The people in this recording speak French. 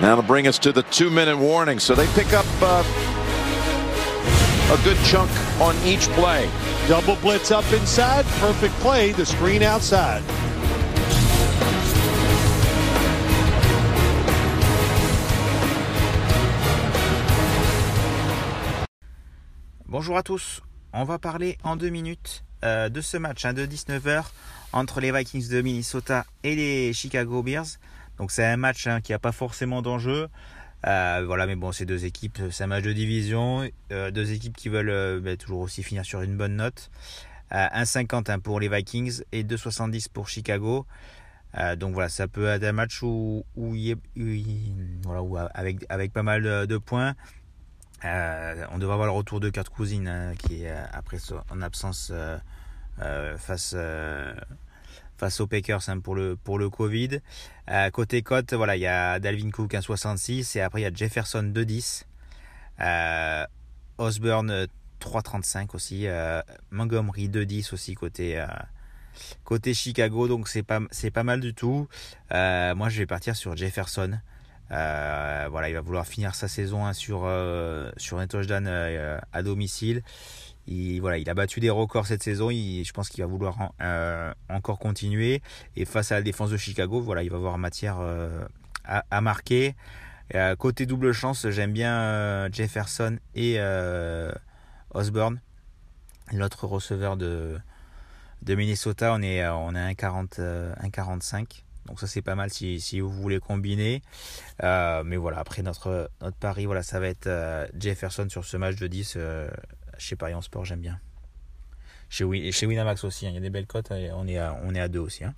That'll bring us to the two-minute warning. So they pick up uh, a good chunk on each play. Double blitz up inside. Perfect play. The screen outside. Bonjour à tous. On va parler en deux minutes euh, de ce match hein, de 19h entre les Vikings de Minnesota et les Chicago Bears. Donc c'est un match hein, qui n'a pas forcément d'enjeu. Euh, voilà, mais bon, c'est deux équipes, c'est un match de division, euh, deux équipes qui veulent euh, bah, toujours aussi finir sur une bonne note. 1,50 hein, pour les Vikings et 2,70 pour Chicago. donc voilà, ça peut être un match où, il, voilà, où avec, avec pas mal de, points. on devrait avoir le retour de Kurt Cousine hein, qui est après en absence face face aux Packers hein, pour le pour le Covid. Euh, côté cote, voilà, il y a Dalvin Cook 1,66 et après il y a Jefferson 2,10. Euh, Osborne 3,35 aussi. Euh, Montgomery 2,10 aussi côté euh, côté Chicago. Donc c'est pas pas mal du tout. Euh, moi je vais partir sur Jefferson. voilà, il va vouloir finir sa saison hein, sur sur un touchdown à domicile. Il, voilà, il a battu des records cette saison. Il, je pense qu'il va vouloir euh, encore continuer. Et face à la défense de Chicago, voilà, il va avoir matière euh, à, marquer. Euh, côté double chance, j'aime bien Jefferson et Osborne, l'autre receveur de, Minnesota. On est, on est 1,45. Donc ça c'est pas mal si, si, vous voulez combiner. mais voilà, après notre, notre pari, voilà, ça va être Jefferson sur ce match de 10 chez Paris en sport, j'aime bien. Chez, chez Winamax aussi, hein. il y a des belles cotes, on est à, deux aussi. Hein.